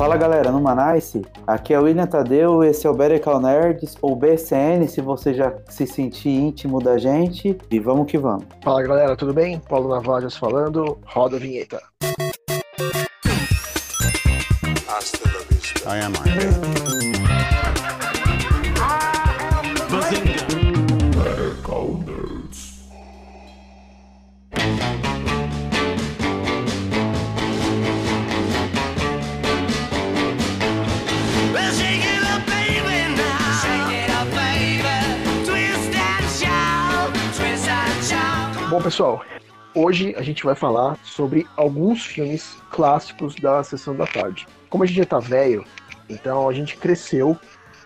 Fala galera, no Manice, aqui é o William Tadeu, esse é o Better Call Nerds, ou BCN, se você já se sentir íntimo da gente, e vamos que vamos. Fala galera, tudo bem? Paulo Navajas falando, roda a vinheta. I am Iron Bom, pessoal, hoje a gente vai falar sobre alguns filmes clássicos da sessão da tarde. Como a gente já tá velho, então a gente cresceu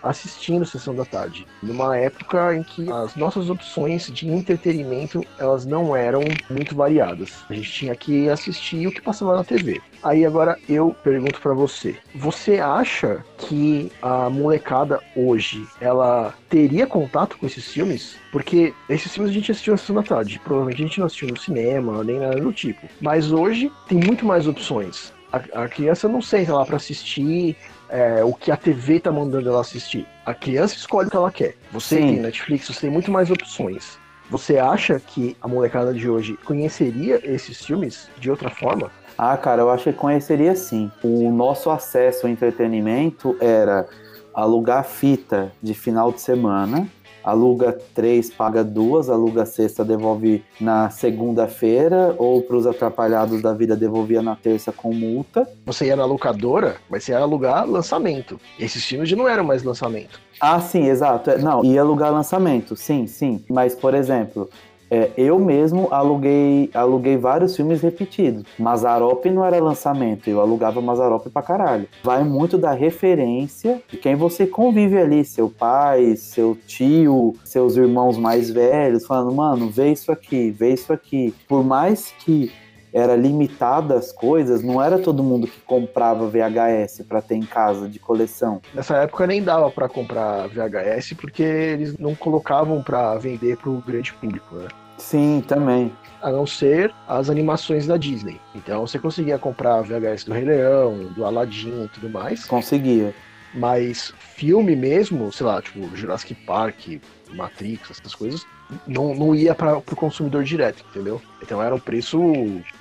assistindo Sessão da Tarde, numa época em que as nossas opções de entretenimento elas não eram muito variadas. A gente tinha que assistir o que passava na TV. Aí agora eu pergunto para você, você acha que a molecada hoje ela teria contato com esses filmes? Porque esses filmes a gente assistiu na Sessão da Tarde, provavelmente a gente não assistiu no cinema, nem nada do tipo. Mas hoje tem muito mais opções. A, criança não senta lá para assistir é, o que a TV tá mandando ela assistir. A criança escolhe o que ela quer. Você Sim. tem Netflix, você tem muito mais opções. Você acha que a molecada de hoje conheceria esses filmes de outra forma? Ah, cara, eu acho que conheceria sim. O nosso acesso ao entretenimento era alugar fita de final de semana aluga três, paga duas, aluga sexta, devolve na segunda-feira, ou para os atrapalhados da vida devolvia na terça com multa. Você ia na locadora, mas você ia alugar lançamento. Esses filmes já não eram mais lançamento. Ah, sim, exato. É, não, ia alugar lançamento, sim, sim. Mas, por exemplo, é, eu mesmo aluguei, aluguei vários filmes repetidos. Mazarop não era lançamento, eu alugava Mazarop pra caralho. Vai muito da referência de quem você convive ali, seu pai, seu tio, seus irmãos mais velhos, falando, mano, vê isso aqui, vê isso aqui. Por mais que era limitada as coisas, não era todo mundo que comprava VHS para ter em casa de coleção. Nessa época nem dava para comprar VHS porque eles não colocavam para vender para o grande público, né? Sim, também. A não ser as animações da Disney. Então você conseguia comprar VHS do Rei Leão, do Aladdin e tudo mais. Conseguia. Mas filme mesmo, sei lá, tipo Jurassic Park, Matrix, essas coisas, não, não ia para o consumidor direto, entendeu? Então era um preço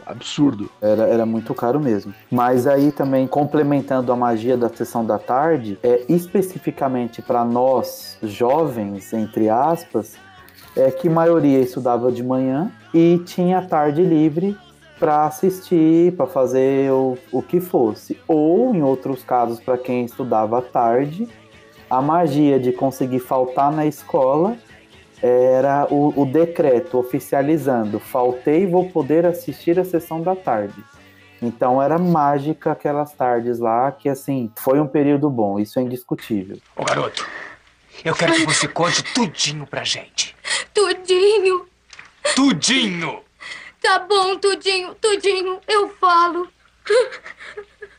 absurdo. Era, era muito caro mesmo. Mas aí também, complementando a magia da sessão da tarde, é especificamente para nós jovens, entre aspas, é que maioria estudava de manhã e tinha tarde livre para assistir, para fazer o, o que fosse. Ou, em outros casos, para quem estudava tarde, a magia de conseguir faltar na escola era o, o decreto oficializando: faltei vou poder assistir a sessão da tarde. Então era mágica aquelas tardes lá, que assim, foi um período bom, isso é indiscutível. Ô garoto, eu quero que você conte tudinho pra gente. Tudinho? Tudinho! Tá bom, tudinho, tudinho, eu falo.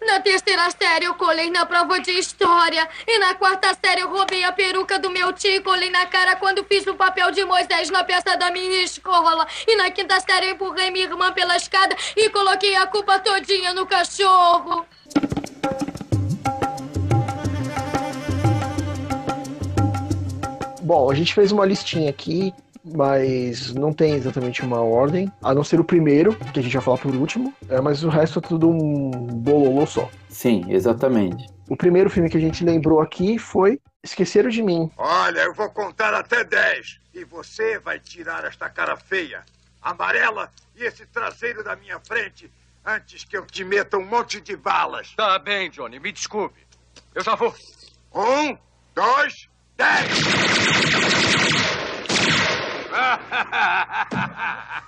Na terceira série eu colei na prova de história. E na quarta série eu roubei a peruca do meu tio e colei na cara quando fiz o papel de Moisés na peça da minha escola. E na quinta série eu empurrei minha irmã pela escada e coloquei a culpa todinha no cachorro. Bom, a gente fez uma listinha aqui, mas não tem exatamente uma ordem, a não ser o primeiro, que a gente vai falar por último, é, mas o resto é tudo um bololô só. Sim, exatamente. O primeiro filme que a gente lembrou aqui foi Esqueceram de Mim. Olha, eu vou contar até 10 e você vai tirar esta cara feia, amarela e esse traseiro da minha frente antes que eu te meta um monte de balas. Tá bem, Johnny, me desculpe. Eu já vou. Um, dois, dez!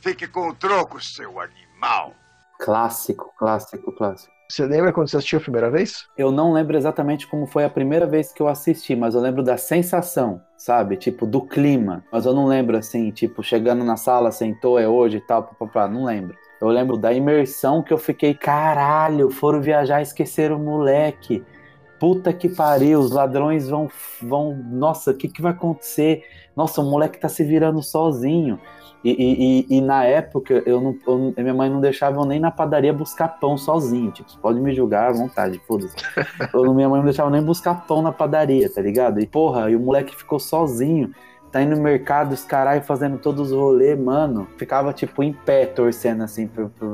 Fique com o troco, seu animal. Clássico, clássico, clássico. Você lembra quando você assistiu a primeira vez? Eu não lembro exatamente como foi a primeira vez que eu assisti, mas eu lembro da sensação, sabe? Tipo, do clima. Mas eu não lembro assim, tipo, chegando na sala, sentou, é hoje e tal, papapá, não lembro. Eu lembro da imersão que eu fiquei, caralho, foram viajar e esqueceram o moleque. puta que pariu, os ladrões vão, vão, nossa, o que, que vai acontecer? Nossa, o moleque tá se virando sozinho. E, e, e, e na época, eu não, eu, minha mãe não deixava eu nem na padaria buscar pão sozinho. Tipo, pode me julgar à vontade, foda-se. minha mãe não deixava nem buscar pão na padaria, tá ligado? E porra, e o moleque ficou sozinho tá indo no mercado, os caralho fazendo todos os rolês, mano. Ficava, tipo, em pé, torcendo, assim,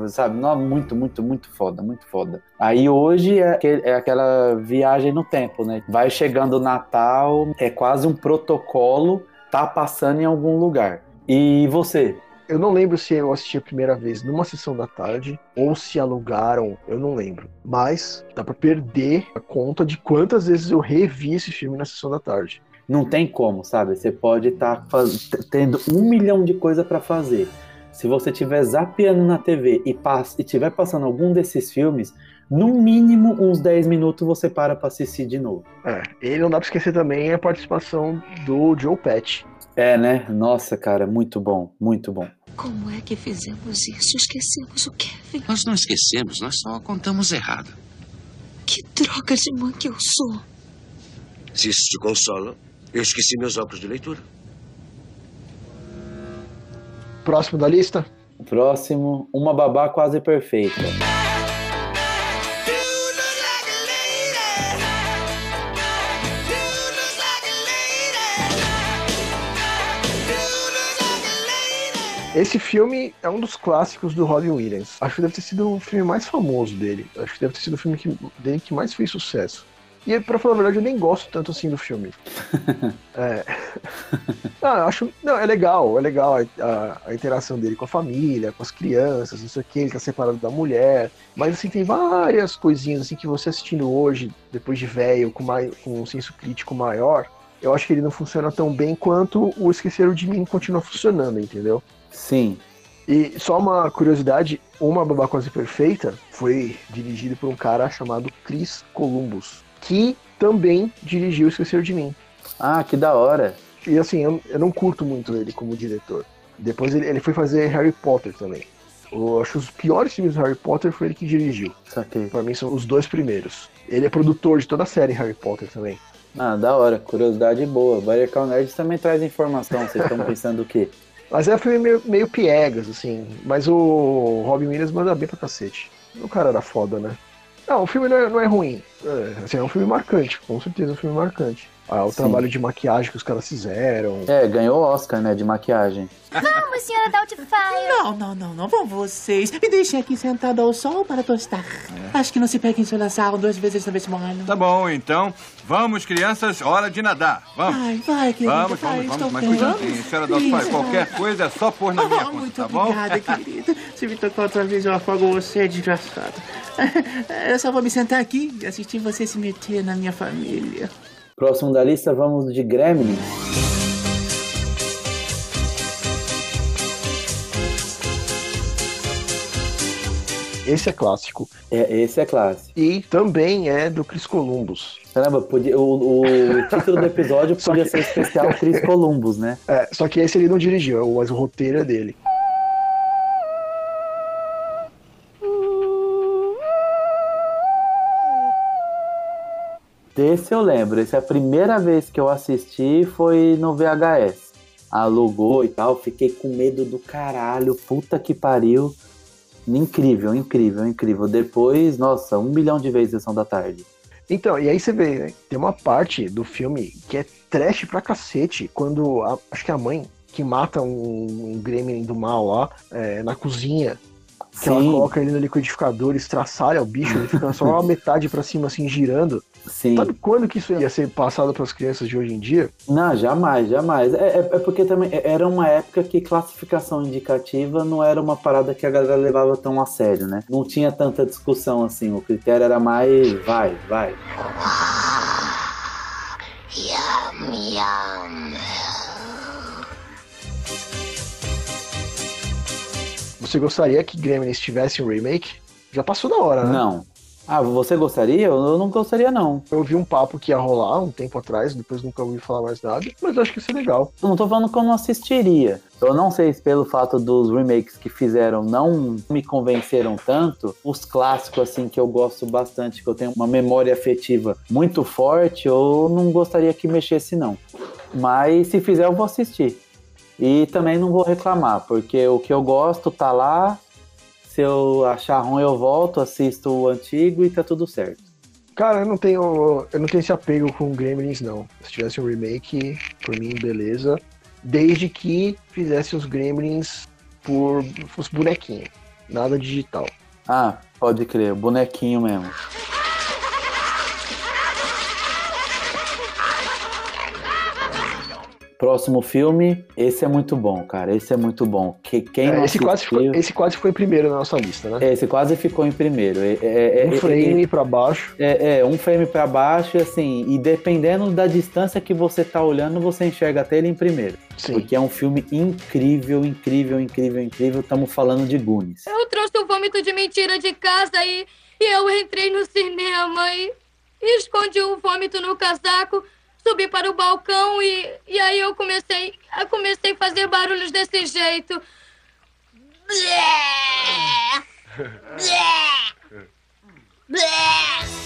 sabe? Não, muito, muito, muito foda, muito foda. Aí hoje é, é aquela viagem no tempo, né? Vai chegando o Natal, é quase um protocolo, tá passando em algum lugar. E você? Eu não lembro se eu assisti a primeira vez numa sessão da tarde ou se alugaram, eu não lembro. Mas dá pra perder a conta de quantas vezes eu revi esse filme na sessão da tarde. Não tem como, sabe? Você pode estar tá tendo um milhão de coisa para fazer. Se você estiver zapeando na TV e estiver passando algum desses filmes, no mínimo uns 10 minutos você para para assistir de novo. É, e não dá para esquecer também a participação do Joe Patch. É, né? Nossa, cara, muito bom, muito bom. Como é que fizemos isso? Esquecemos o Kevin. Nós não esquecemos, nós só contamos errado. Que droga de mãe que eu sou. Se isso te consola, eu esqueci meus óculos de leitura. Próximo da lista? Próximo, uma babá quase perfeita. Esse filme é um dos clássicos do Robin Williams. Acho que deve ter sido o filme mais famoso dele. Acho que deve ter sido o filme que, dele que mais fez sucesso. E pra falar a verdade, eu nem gosto tanto assim do filme. é. Não, eu acho. Não, é legal, é legal a, a, a, interação dele com a família, com as crianças, não sei o que, ele tá separado da mulher. Mas assim, tem várias coisinhas assim que você assistindo hoje, depois de velho, com, mais, com um senso crítico maior, eu acho que ele não funciona tão bem quanto o Esqueceram de Mim continua funcionando, entendeu? Sim. E só uma curiosidade, Uma Babá Quase Perfeita foi dirigido por um cara chamado Chris Columbus que também dirigiu Esquecer de Mim. Ah, que da hora. E assim, eu, eu não curto muito ele como diretor. Depois ele, ele foi fazer Harry Potter também. Eu acho que os piores filmes do Harry Potter foi ele que dirigiu. Saquei. Pra mim são os dois primeiros. Ele é produtor de toda a série Harry Potter também. Ah, da hora. Curiosidade boa. Barrical Nerd também traz informação. Vocês estão pensando o quê? Mas é um filme meio, meio piegas, assim. Mas o Robin Williams manda bem pra cacete. O cara era foda, né? Não, o filme não é, não é ruim. É, assim, é um filme marcante, com certeza é um filme marcante. Ah, o Sim. trabalho de maquiagem que os caras fizeram. É, ganhou o Oscar, né, de maquiagem. Vamos, senhora Doubtfire! Não, não, não, não. Vão vocês. Me deixem aqui sentado ao sol para tostar. É. Acho que não se pega em solaçar duas vezes na mesma ano. Tá bom, então. Vamos, crianças, hora de nadar. Vamos. Vai, vai, querida. Vamos, vai, vamos, vamos. Mas cuidadinho, senhora Doubtfire. Qualquer coisa é só pôr na minha oh, conta, muito tá bom? obrigada, querida. Se me tocar outra vez, eu afogo você, desgraçado. Eu só vou me sentar aqui e assistir você se meter na minha família. Próximo da lista, vamos de Gremlins. Esse é clássico. É, esse é clássico. E também é do Chris Columbus. Caramba, podia, o, o título do episódio podia que... ser especial Chris Columbus, né? É, só que esse ele não dirigiu, mas o roteiro é dele. Desse eu lembro. Essa é a primeira vez que eu assisti foi no VHS. Alugou e tal. Fiquei com medo do caralho. Puta que pariu. Incrível, incrível, incrível. Depois, nossa, um milhão de vezes Sessão da Tarde. Então, e aí você vê, né? Tem uma parte do filme que é trash pra cacete. Quando, a, acho que a mãe que mata um, um gremlin do mal lá é, na cozinha. Que Sim. ela coloca ele no liquidificador, estraçalha o bicho, ele fica só a metade pra cima, assim, girando. Sim. Sabe quando que isso ia ser passado para as crianças de hoje em dia? Não, jamais, jamais. É, é, é, porque também era uma época que classificação indicativa não era uma parada que a galera levava tão a sério, né? Não tinha tanta discussão assim. O critério era mais vai, vai. yum, yum. Você gostaria que Gremlins tivesse um remake? Já passou da hora, né? Não, Ah, você gostaria? Eu não gostaria, não. Eu ouvi um papo que ia rolar um tempo atrás, depois nunca ouvi falar mais nada, mas acho que isso é legal. Eu não tô falando que eu não assistiria. Eu não sei se pelo fato dos remakes que fizeram não me convenceram tanto. Os clássicos, assim, que eu gosto bastante, que eu tenho uma memória afetiva muito forte, eu não gostaria que mexesse, não. Mas se fizer, eu vou assistir. E também não vou reclamar, porque o que eu gosto tá lá, se eu achar ruim, eu volto, assisto o antigo e tá tudo certo. Cara, eu não tenho. Eu não tenho esse apego com Gremlins, não. Se tivesse um remake, por mim, beleza. Desde que fizesse os Gremlins por os bonequinhos. Nada digital. Ah, pode crer, bonequinho mesmo. Próximo filme, esse é muito bom, cara. Esse é muito bom. Que, quem É, esse, quase ficou, esse quase ficou em primeiro na nossa lista, né? Esse quase ficou em primeiro. É, é, é- um é- frame pra baixo. É, é, um frame pra baixo, e assim, e dependendo da distância que você tá olhando, você enxerga até ele em primeiro. Sim. Porque é um filme incrível, incrível, incrível, incrível. Estamos falando de Goonies. Eu trouxe o vômito de mentira de casa e, e eu entrei no cinema e, e escondi o vômito no casaco, subi para o balcão e, e aí eu comecei, eu comecei a fazer barulhos desse jeito. Blé! Blé! Blé!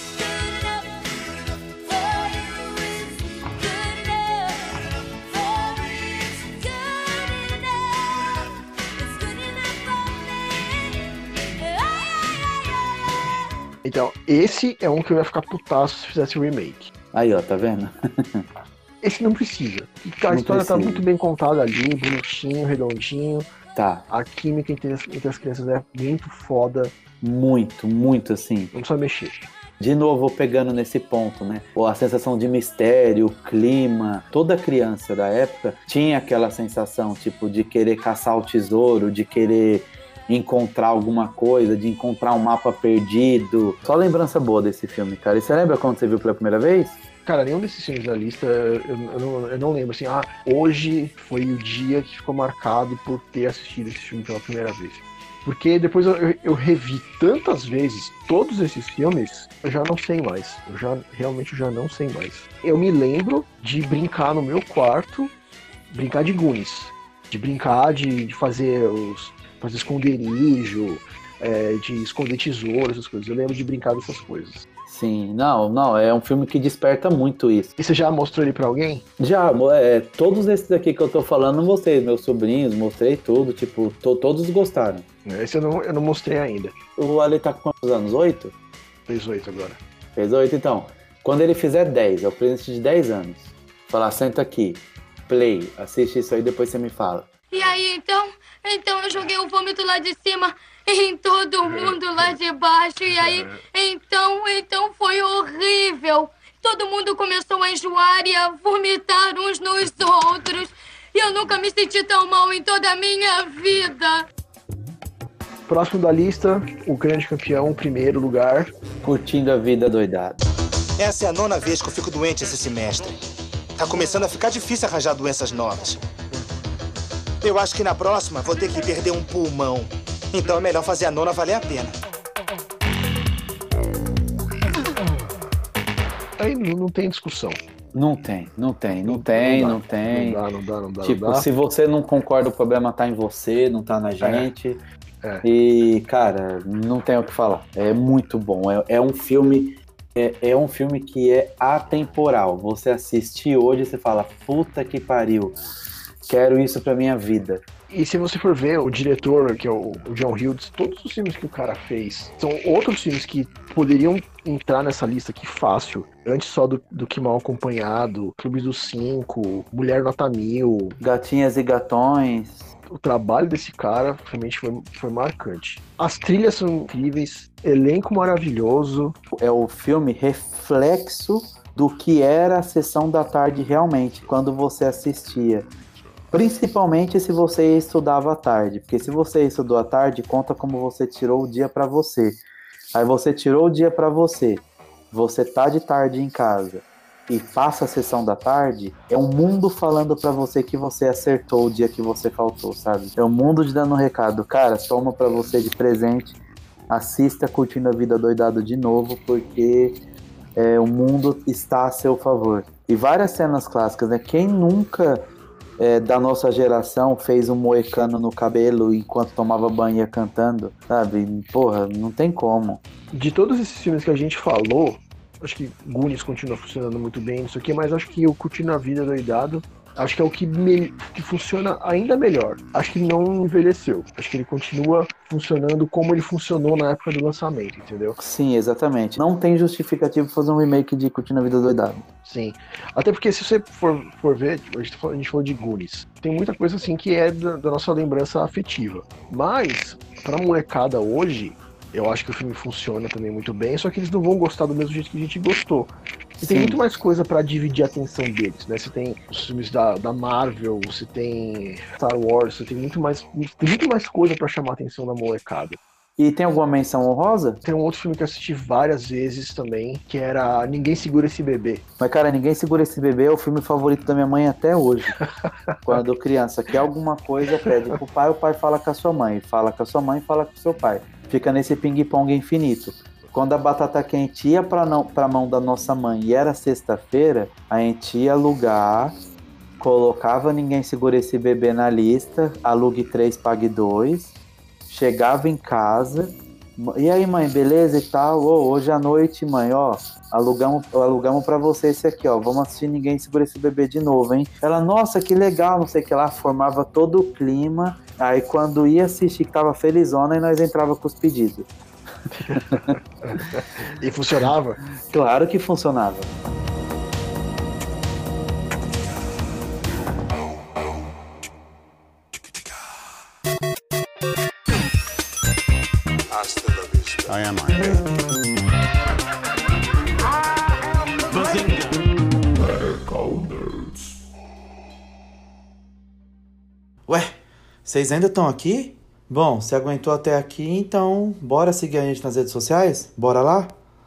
Então, esse é um que eu ia ficar putaço se fizesse remake. Aí, ó, tá vendo? Esse não precisa. A Não história tá precisa. muito bem contada ali, bonitinho, redondinho. Tá. A química entre as, entre as crianças é muito foda. Muito, muito assim. Não precisa mexer. De novo, pegando nesse ponto, né? A sensação de mistério, o clima. Toda criança da época tinha aquela sensação, tipo, de querer caçar o tesouro, de querer encontrar alguma coisa, de encontrar um mapa perdido. Só lembrança boa desse filme, cara. E você lembra quando você viu pela primeira vez? Cara, nenhum desses filmes da lista, eu, eu não, eu não lembro assim, ah, hoje foi o dia que ficou marcado por ter assistido esse filme pela primeira vez. Porque depois eu, eu- revi tantas vezes todos esses filmes, eu já não sei mais. Eu já realmente já não sei mais. Eu me lembro de brincar no meu quarto, brincar de Goonies. De brincar de, de fazer os. Fazer esconderijo, é, de esconder tesouro, essas coisas. Eu lembro de brincar dessas coisas. Sim, não, não, é um filme que desperta muito isso. E você já mostrou ele pra alguém? Já, é, todos esses aqui que eu tô falando, eu mostrei. Meus sobrinhos, mostrei tudo, tipo, to- todos gostaram. Esse eu não, eu não mostrei ainda. O Ale tá com quantos anos? Oito? Fez oito agora. Fez oito, então. Quando ele fizer 10, é o presente de 10 anos. Falar, senta aqui, play, assiste isso aí, depois você me fala. E aí, então, então eu joguei o vômito lá de cima em todo mundo lá de baixo. E aí, então, então foi horrível. Todo mundo começou a enjoar e a vomitar uns nos outros. E eu nunca me senti tão mal em toda a minha vida. Próximo da lista, o grande campeão, primeiro lugar. Curtindo a vida doidada. Essa é a nona vez que eu fico doente esse semestre. Tá começando a ficar difícil arranjar doenças novas. Eu acho que na próxima vou ter que perder um pulmão. Então é melhor fazer a nona valer a pena. Aí não, não tem discussão. Não tem, não tem, não tem, dá, não tem. Não dá, não dá, não dá. Tipo, não dá. se você não concorda, o problema tá em você, não tá na gente. É. E, cara, não tem o que falar. É muito bom. É, é um filme. É, é um filme que é atemporal. Você assistir hoje e você fala, puta que pariu. Quero isso pra minha vida. E se você for ver o diretor, que é o o John Hughes, todos os filmes que o cara fez são outros filmes que poderiam entrar nessa lista aqui fácil. Antes só do, do Que Mal Acompanhado, Clube dos Cinco, Mulher Nota Mil. Gatinhas e gatões. O trabalho desse cara realmente foi, foi marcante. As trilhas são incríveis, elenco maravilhoso. É o filme reflexo do que era a sessão da tarde realmente, quando você assistia. Principalmente se você estudava à tarde, porque se você estudou à tarde, conta como você tirou o dia para você. Aí você tirou o dia para você, você tá de tarde em casa e passa a sessão da tarde, é um mundo falando para você que você acertou o dia que você faltou, sabe? É o mundo te dando um recado, cara, toma para você de presente assista Curtindo a Vida Doidado de novo, porque é, o mundo está a seu favor. E várias cenas clássicas, né? Quem nunca é, da nossa geração fez um moecano no cabelo enquanto tomava banho ia cantando, sabe? Porra, não tem como. De todos esses filmes que a gente falou, acho que Goonies continua funcionando muito bem, isso aqui, mas acho que o Curtindo a Vida Doidado Acho que é o que, me, que funciona ainda melhor. Acho que não envelheceu. Acho que ele continua funcionando como ele funcionou na época do lançamento, entendeu? Sim, exatamente. Não tem justificativo fazer um remake de Curtindo a Vida Doidado. Sim. Até porque se você for, for ver, tipo, a gente, falou, a gente falou de Goonies. Tem muita coisa assim que é da, da nossa lembrança afetiva. Mas, pra molecada hoje, eu acho que o filme funciona também muito bem, só que eles não vão gostar do mesmo jeito que a gente gostou. E tem muito mais coisa para dividir a atenção deles, né? Você tem os filmes da, da Marvel, você tem Star Wars, você tem muito mais, tem muito mais coisa para chamar a atenção da molecada. E tem alguma menção honrosa? Tem um outro filme que eu assisti várias vezes também, que era Ninguém Segura Esse Bebê. Mas, cara, Ninguém Segura Esse Bebê é o filme favorito da minha mãe até hoje. Quando criança quer alguma coisa, pede pro pai, o pai fala com a sua mãe. Fala com a sua mãe, fala com o seu pai. Fica nesse ping-pong infinito. Quando a batata quente ia para a mão da nossa mãe e era sexta-feira, a gente ia alugar, colocava Ninguém Segura Esse Bebê na lista, alugue 3, pague 2, chegava em casa, e aí mãe, beleza e tal? Hoje à noite, mãe, ó, alugamos, alugamos para você esse aqui, ó, vamos assistir Ninguém Segura Esse Bebê de novo, hein? Ela, nossa, que legal, não sei o que lá, formava todo o clima, aí quando ia assistir tava felizona, e nós entrava com os pedidos. E funcionava? Claro que funcionava. I am Ué, vocês ainda estão aqui? Bom, se aguentou até aqui, então bora seguir a gente nas redes sociais? Bora lá?